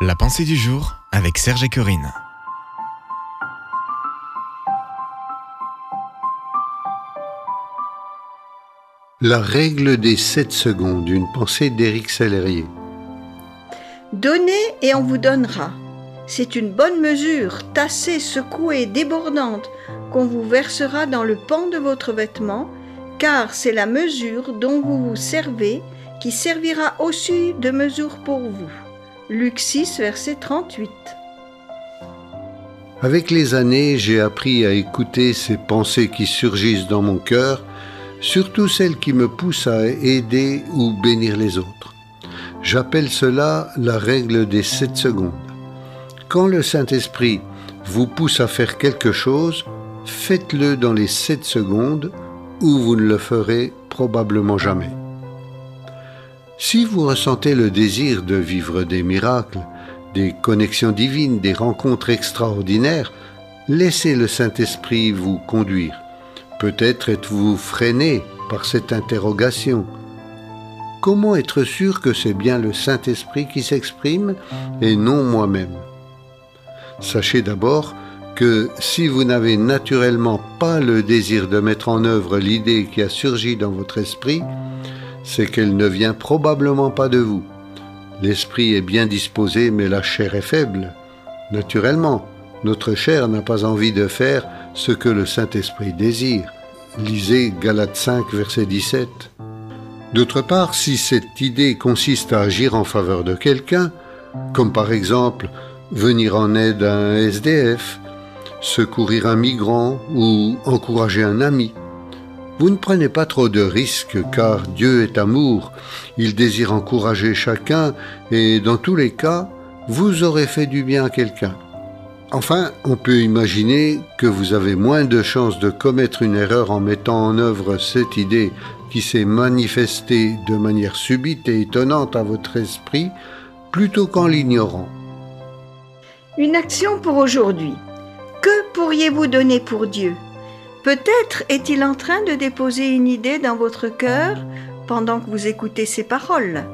La pensée du jour avec Serge et Corinne. La règle des 7 secondes, une pensée d'Éric Salérier. Donnez et on vous donnera. C'est une bonne mesure, tassée, secouée, débordante, qu'on vous versera dans le pan de votre vêtement, car c'est la mesure dont vous vous servez qui servira aussi de mesure pour vous. Luc 6, verset 38. Avec les années, j'ai appris à écouter ces pensées qui surgissent dans mon cœur, surtout celles qui me poussent à aider ou bénir les autres. J'appelle cela la règle des 7 secondes. Quand le Saint-Esprit vous pousse à faire quelque chose, faites-le dans les 7 secondes ou vous ne le ferez probablement jamais. Si vous ressentez le désir de vivre des miracles, des connexions divines, des rencontres extraordinaires, laissez le Saint-Esprit vous conduire. Peut-être êtes-vous freiné par cette interrogation. Comment être sûr que c'est bien le Saint-Esprit qui s'exprime et non moi-même? Sachez d'abord que si vous n'avez naturellement pas le désir de mettre en œuvre l'idée qui a surgi dans votre esprit, c'est qu'elle ne vient probablement pas de vous. L'esprit est bien disposé, mais la chair est faible. Naturellement, notre chair n'a pas envie de faire ce que le Saint-Esprit désire. Lisez Galates 5, verset 17. D'autre part, si cette idée consiste à agir en faveur de quelqu'un, comme par exemple venir en aide à un SDF, secourir un migrant ou encourager un ami, vous ne prenez pas trop de risques car Dieu est amour, il désire encourager chacun et dans tous les cas, vous aurez fait du bien à quelqu'un. Enfin, on peut imaginer que vous avez moins de chances de commettre une erreur en mettant en œuvre cette idée qui s'est manifestée de manière subite et étonnante à votre esprit plutôt qu'en l'ignorant. Une action pour aujourd'hui. Que pourriez-vous donner pour Dieu? Peut-être est-il en train de déposer une idée dans votre cœur pendant que vous écoutez ces paroles.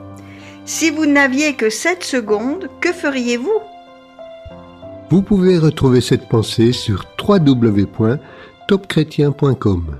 Si vous n'aviez que 7 secondes, que feriez-vous? Vous pouvez retrouver cette pensée sur www.topchrétien.com.